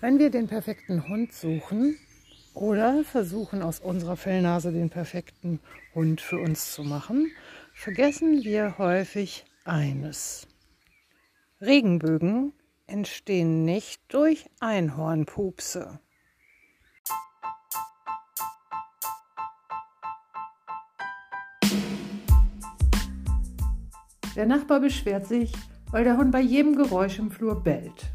Wenn wir den perfekten Hund suchen oder versuchen aus unserer Fellnase den perfekten Hund für uns zu machen, vergessen wir häufig eines. Regenbögen entstehen nicht durch Einhornpupse. Der Nachbar beschwert sich, weil der Hund bei jedem Geräusch im Flur bellt.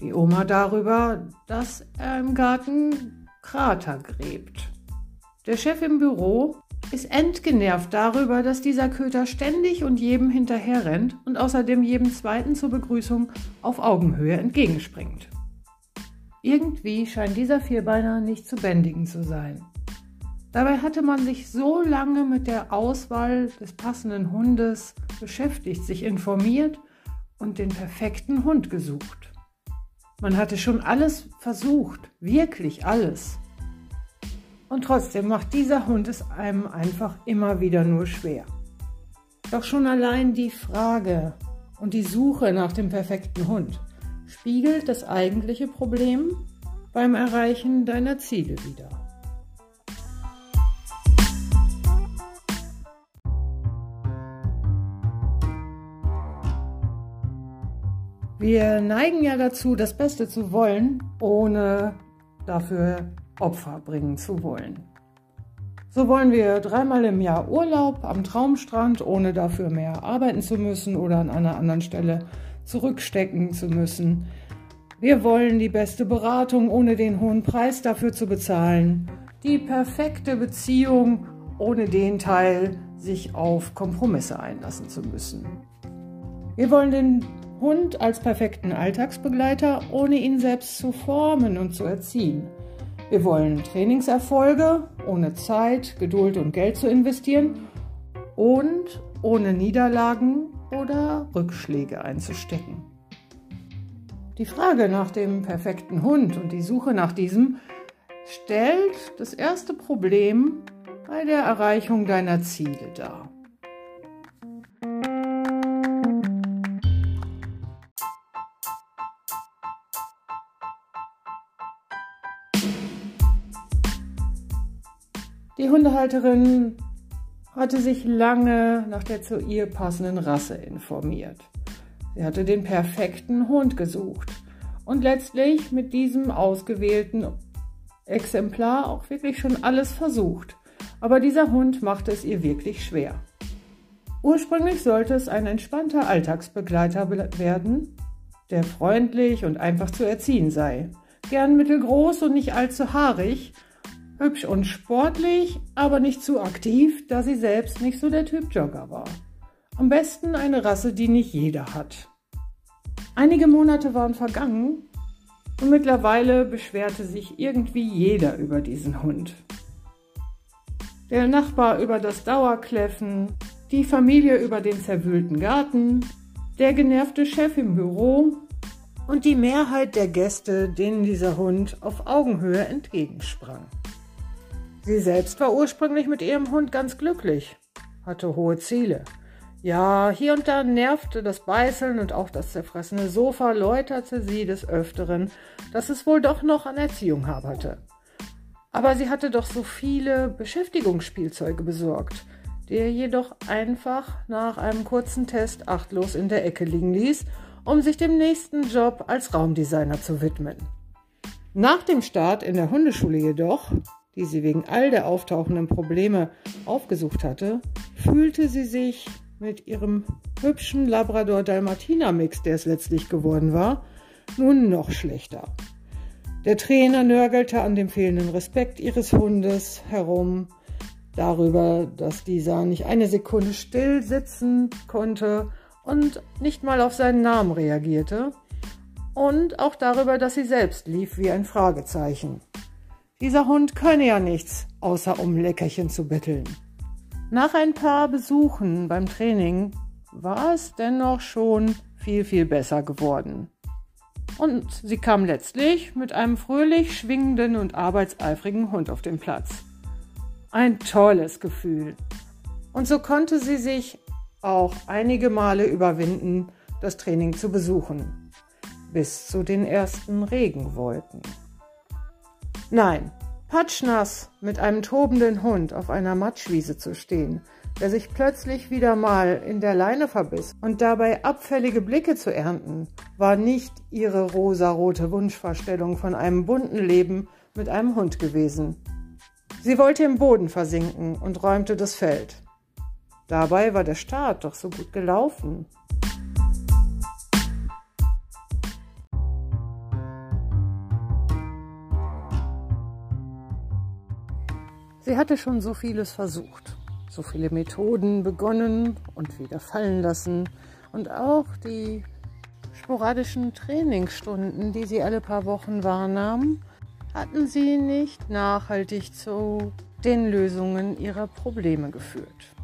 Die Oma darüber, dass er im Garten Krater gräbt. Der Chef im Büro ist entgenervt darüber, dass dieser Köter ständig und jedem hinterherrennt und außerdem jedem Zweiten zur Begrüßung auf Augenhöhe entgegenspringt. Irgendwie scheint dieser Vierbeiner nicht zu bändigen zu sein. Dabei hatte man sich so lange mit der Auswahl des passenden Hundes beschäftigt, sich informiert und den perfekten Hund gesucht. Man hatte schon alles versucht, wirklich alles. Und trotzdem macht dieser Hund es einem einfach immer wieder nur schwer. Doch schon allein die Frage und die Suche nach dem perfekten Hund spiegelt das eigentliche Problem beim Erreichen deiner Ziele wider. Wir neigen ja dazu, das Beste zu wollen, ohne dafür Opfer bringen zu wollen. So wollen wir dreimal im Jahr Urlaub am Traumstrand, ohne dafür mehr arbeiten zu müssen oder an einer anderen Stelle zurückstecken zu müssen. Wir wollen die beste Beratung, ohne den hohen Preis dafür zu bezahlen. Die perfekte Beziehung, ohne den Teil sich auf Kompromisse einlassen zu müssen. Wir wollen den Hund als perfekten Alltagsbegleiter, ohne ihn selbst zu formen und zu erziehen. Wir wollen Trainingserfolge, ohne Zeit, Geduld und Geld zu investieren und ohne Niederlagen oder Rückschläge einzustecken. Die Frage nach dem perfekten Hund und die Suche nach diesem stellt das erste Problem bei der Erreichung deiner Ziele dar. Die Hundehalterin hatte sich lange nach der zu ihr passenden Rasse informiert. Sie hatte den perfekten Hund gesucht und letztlich mit diesem ausgewählten Exemplar auch wirklich schon alles versucht. Aber dieser Hund machte es ihr wirklich schwer. Ursprünglich sollte es ein entspannter Alltagsbegleiter werden, der freundlich und einfach zu erziehen sei, gern mittelgroß und nicht allzu haarig Hübsch und sportlich, aber nicht zu aktiv, da sie selbst nicht so der Typ Jogger war. Am besten eine Rasse, die nicht jeder hat. Einige Monate waren vergangen und mittlerweile beschwerte sich irgendwie jeder über diesen Hund. Der Nachbar über das Dauerkläffen, die Familie über den zerwühlten Garten, der genervte Chef im Büro und die Mehrheit der Gäste, denen dieser Hund auf Augenhöhe entgegensprang. Sie selbst war ursprünglich mit ihrem Hund ganz glücklich, hatte hohe Ziele. Ja, hier und da nervte das Beißeln und auch das zerfressene Sofa läuterte sie des Öfteren, dass es wohl doch noch an Erziehung haperte. Aber sie hatte doch so viele Beschäftigungsspielzeuge besorgt, die er jedoch einfach nach einem kurzen Test achtlos in der Ecke liegen ließ, um sich dem nächsten Job als Raumdesigner zu widmen. Nach dem Start in der Hundeschule jedoch die sie wegen all der auftauchenden Probleme aufgesucht hatte, fühlte sie sich mit ihrem hübschen Labrador-Dalmatiner-Mix, der es letztlich geworden war, nun noch schlechter. Der Trainer nörgelte an dem fehlenden Respekt ihres Hundes herum, darüber, dass dieser nicht eine Sekunde still sitzen konnte und nicht mal auf seinen Namen reagierte, und auch darüber, dass sie selbst lief wie ein Fragezeichen. Dieser Hund könne ja nichts, außer um Leckerchen zu betteln. Nach ein paar Besuchen beim Training war es dennoch schon viel, viel besser geworden. Und sie kam letztlich mit einem fröhlich schwingenden und arbeitseifrigen Hund auf den Platz. Ein tolles Gefühl. Und so konnte sie sich auch einige Male überwinden, das Training zu besuchen. bis zu den ersten Regenwolken. Nein, patschnass mit einem tobenden Hund auf einer Matschwiese zu stehen, der sich plötzlich wieder mal in der Leine verbiss und dabei abfällige Blicke zu ernten, war nicht ihre rosarote Wunschvorstellung von einem bunten Leben mit einem Hund gewesen. Sie wollte im Boden versinken und räumte das Feld. Dabei war der Start doch so gut gelaufen. Sie hatte schon so vieles versucht, so viele Methoden begonnen und wieder fallen lassen und auch die sporadischen Trainingsstunden, die sie alle paar Wochen wahrnahm, hatten sie nicht nachhaltig zu den Lösungen ihrer Probleme geführt.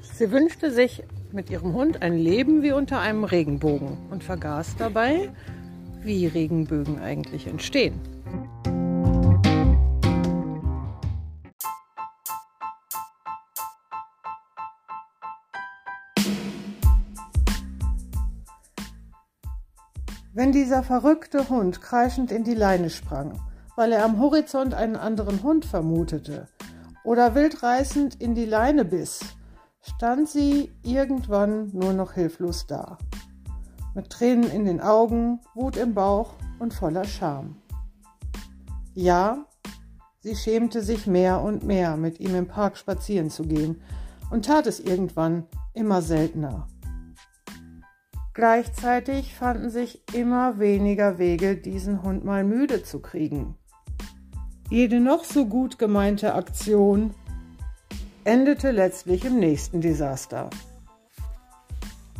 Sie wünschte sich mit ihrem Hund ein Leben wie unter einem Regenbogen und vergaß dabei, wie Regenbögen eigentlich entstehen. Wenn dieser verrückte Hund kreischend in die Leine sprang, weil er am Horizont einen anderen Hund vermutete, oder wildreißend in die Leine biss, stand sie irgendwann nur noch hilflos da, mit Tränen in den Augen, Wut im Bauch und voller Scham. Ja, sie schämte sich mehr und mehr, mit ihm im Park spazieren zu gehen, und tat es irgendwann immer seltener. Gleichzeitig fanden sich immer weniger Wege, diesen Hund mal müde zu kriegen. Jede noch so gut gemeinte Aktion endete letztlich im nächsten Desaster.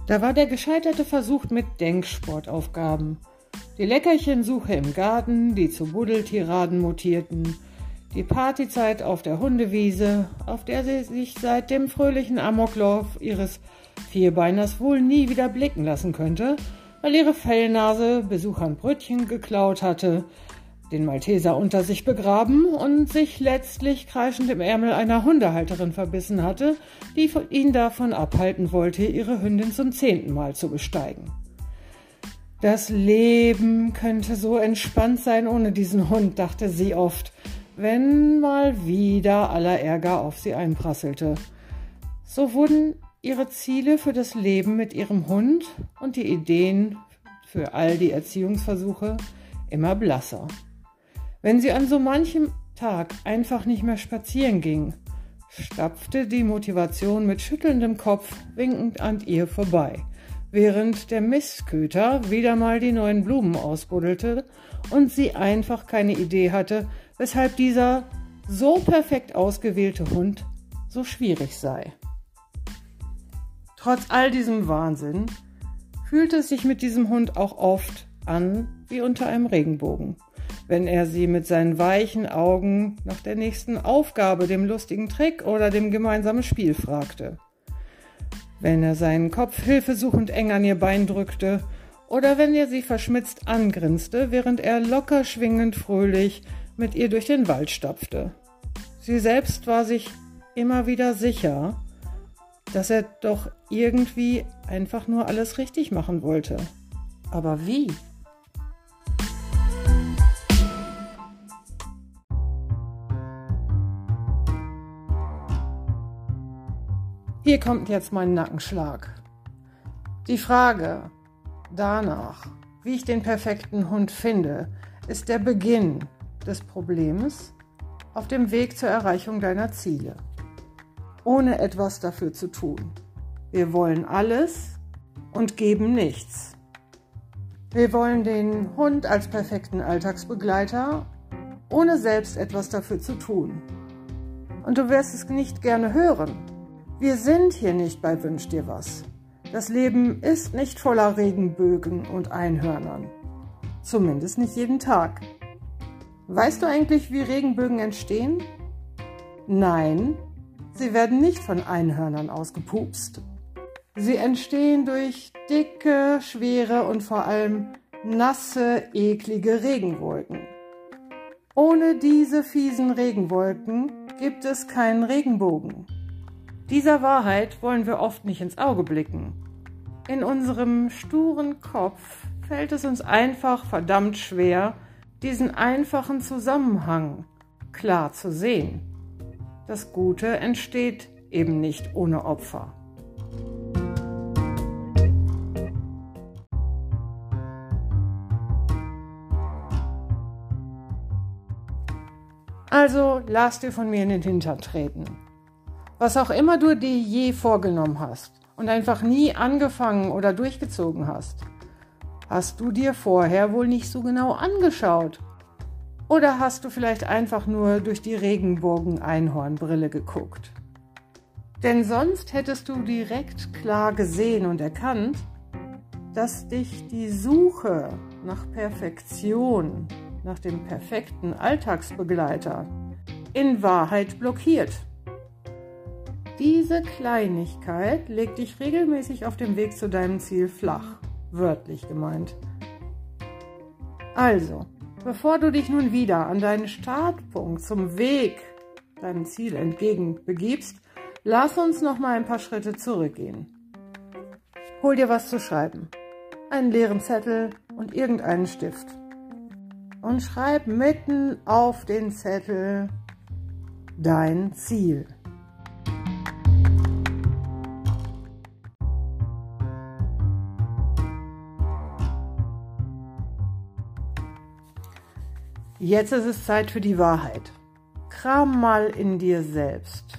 Da war der gescheiterte Versuch mit Denksportaufgaben, die Leckerchensuche im Garten, die zu Buddeltiraden mutierten, die Partyzeit auf der Hundewiese, auf der sie sich seit dem fröhlichen Amoklauf ihres Vierbeiners wohl nie wieder blicken lassen könnte, weil ihre Fellnase Besuchern Brötchen geklaut hatte, den Malteser unter sich begraben und sich letztlich kreischend im Ärmel einer Hundehalterin verbissen hatte, die ihn davon abhalten wollte, ihre Hündin zum zehnten Mal zu besteigen. Das Leben könnte so entspannt sein ohne diesen Hund, dachte sie oft, wenn mal wieder aller Ärger auf sie einprasselte. So wurden ihre Ziele für das Leben mit ihrem Hund und die Ideen für all die Erziehungsversuche immer blasser. Wenn sie an so manchem Tag einfach nicht mehr spazieren ging, stapfte die Motivation mit schüttelndem Kopf winkend an ihr vorbei, während der Mistköter wieder mal die neuen Blumen ausbuddelte und sie einfach keine Idee hatte, weshalb dieser so perfekt ausgewählte Hund so schwierig sei. Trotz all diesem Wahnsinn fühlte es sich mit diesem Hund auch oft an wie unter einem Regenbogen, wenn er sie mit seinen weichen Augen nach der nächsten Aufgabe, dem lustigen Trick oder dem gemeinsamen Spiel fragte. Wenn er seinen Kopf hilfesuchend eng an ihr Bein drückte oder wenn er sie verschmitzt angrinste, während er locker schwingend fröhlich mit ihr durch den Wald stapfte. Sie selbst war sich immer wieder sicher, dass er doch irgendwie einfach nur alles richtig machen wollte. Aber wie? Hier kommt jetzt mein Nackenschlag. Die Frage danach, wie ich den perfekten Hund finde, ist der Beginn des Problems auf dem Weg zur Erreichung deiner Ziele ohne etwas dafür zu tun. Wir wollen alles und geben nichts. Wir wollen den Hund als perfekten Alltagsbegleiter, ohne selbst etwas dafür zu tun. Und du wirst es nicht gerne hören. Wir sind hier nicht bei Wünsch dir was. Das Leben ist nicht voller Regenbögen und Einhörnern. Zumindest nicht jeden Tag. Weißt du eigentlich, wie Regenbögen entstehen? Nein, Sie werden nicht von Einhörnern ausgepupst. Sie entstehen durch dicke, schwere und vor allem nasse, eklige Regenwolken. Ohne diese fiesen Regenwolken gibt es keinen Regenbogen. Dieser Wahrheit wollen wir oft nicht ins Auge blicken. In unserem sturen Kopf fällt es uns einfach verdammt schwer, diesen einfachen Zusammenhang klar zu sehen. Das Gute entsteht eben nicht ohne Opfer. Also lass dir von mir in den Hintern treten. Was auch immer du dir je vorgenommen hast und einfach nie angefangen oder durchgezogen hast, hast du dir vorher wohl nicht so genau angeschaut. Oder hast du vielleicht einfach nur durch die Regenbogen-Einhornbrille geguckt? Denn sonst hättest du direkt klar gesehen und erkannt, dass dich die Suche nach Perfektion nach dem perfekten Alltagsbegleiter in Wahrheit blockiert. Diese Kleinigkeit legt dich regelmäßig auf dem Weg zu deinem Ziel flach, wörtlich gemeint. Also, bevor du dich nun wieder an deinen Startpunkt zum Weg deinem Ziel entgegen begibst, lass uns noch mal ein paar Schritte zurückgehen. Hol dir was zu schreiben, einen leeren Zettel und irgendeinen Stift und schreib mitten auf den Zettel dein Ziel. Jetzt ist es Zeit für die Wahrheit. Kram mal in dir selbst.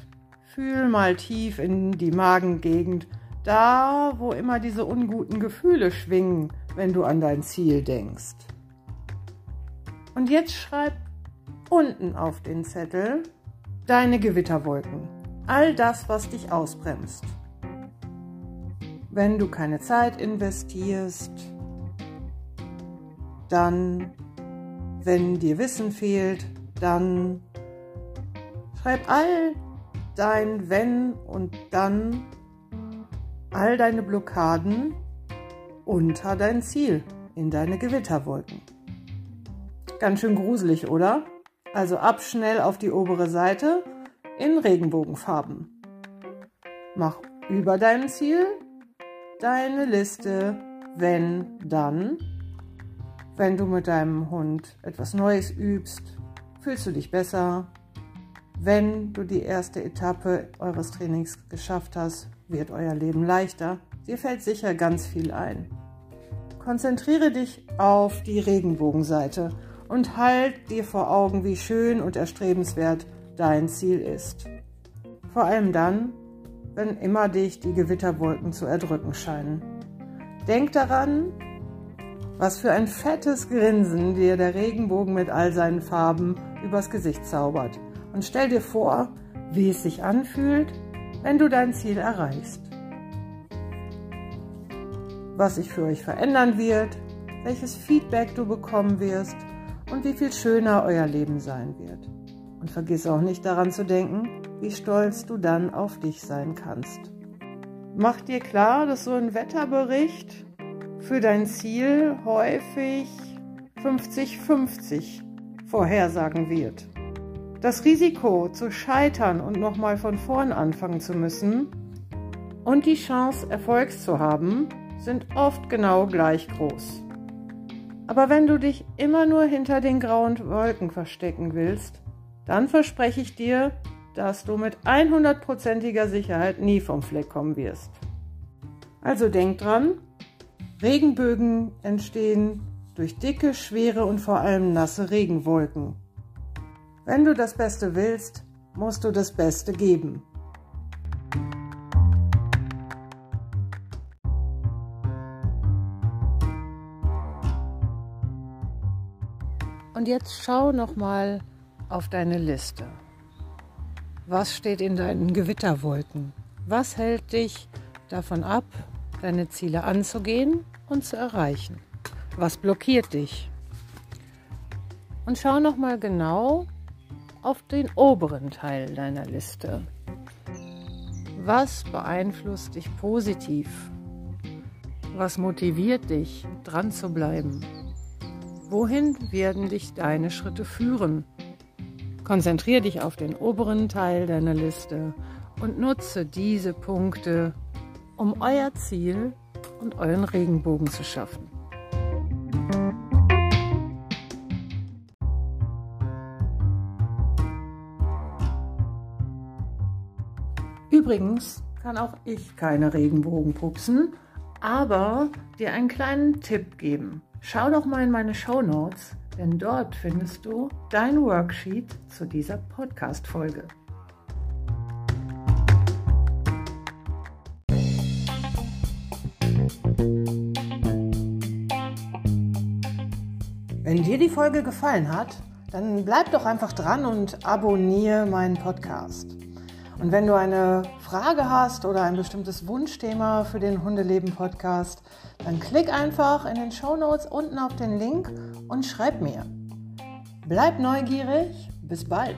Fühl mal tief in die Magengegend, da wo immer diese unguten Gefühle schwingen, wenn du an dein Ziel denkst. Und jetzt schreib unten auf den Zettel deine Gewitterwolken. All das, was dich ausbremst. Wenn du keine Zeit investierst, dann, wenn dir Wissen fehlt, dann schreib all dein Wenn und dann all deine Blockaden unter dein Ziel in deine Gewitterwolken. Ganz schön gruselig, oder? Also ab schnell auf die obere Seite in Regenbogenfarben. Mach über deinem Ziel deine Liste, wenn, dann. Wenn du mit deinem Hund etwas Neues übst, fühlst du dich besser. Wenn du die erste Etappe eures Trainings geschafft hast, wird euer Leben leichter. Dir fällt sicher ganz viel ein. Konzentriere dich auf die Regenbogenseite und halt dir vor Augen, wie schön und erstrebenswert dein Ziel ist. Vor allem dann, wenn immer dich die Gewitterwolken zu erdrücken scheinen. Denk daran, was für ein fettes Grinsen dir der Regenbogen mit all seinen Farben übers Gesicht zaubert. Und stell dir vor, wie es sich anfühlt, wenn du dein Ziel erreichst. Was sich für euch verändern wird, welches Feedback du bekommen wirst und wie viel schöner euer Leben sein wird. Und vergiss auch nicht daran zu denken, wie stolz du dann auf dich sein kannst. Mach dir klar, dass so ein Wetterbericht für dein Ziel häufig 50-50 vorhersagen wird. Das Risiko zu scheitern und nochmal von vorn anfangen zu müssen und die Chance, Erfolgs zu haben, sind oft genau gleich groß. Aber wenn du dich immer nur hinter den grauen Wolken verstecken willst, dann verspreche ich dir, dass du mit 100%iger Sicherheit nie vom Fleck kommen wirst. Also denk dran, Regenbögen entstehen durch dicke, schwere und vor allem nasse Regenwolken. Wenn du das Beste willst, musst du das Beste geben. Und jetzt schau noch mal auf deine Liste. Was steht in deinen Gewitterwolken? Was hält dich davon ab, deine Ziele anzugehen und zu erreichen? Was blockiert dich? Und schau noch mal genau auf den oberen Teil deiner Liste. Was beeinflusst dich positiv? Was motiviert dich, dran zu bleiben? Wohin werden dich deine Schritte führen? Konzentriere dich auf den oberen Teil deiner Liste und nutze diese Punkte, um euer Ziel und euren Regenbogen zu schaffen. Übrigens kann auch ich keine Regenbogen pupsen, aber dir einen kleinen Tipp geben. Schau doch mal in meine Show Notes, denn dort findest du dein Worksheet zu dieser Podcast-Folge. Wenn dir die Folge gefallen hat, dann bleib doch einfach dran und abonniere meinen Podcast. Und wenn du eine Frage hast oder ein bestimmtes Wunschthema für den Hundeleben Podcast, dann klick einfach in den Show Notes unten auf den Link und schreib mir. Bleib neugierig, bis bald.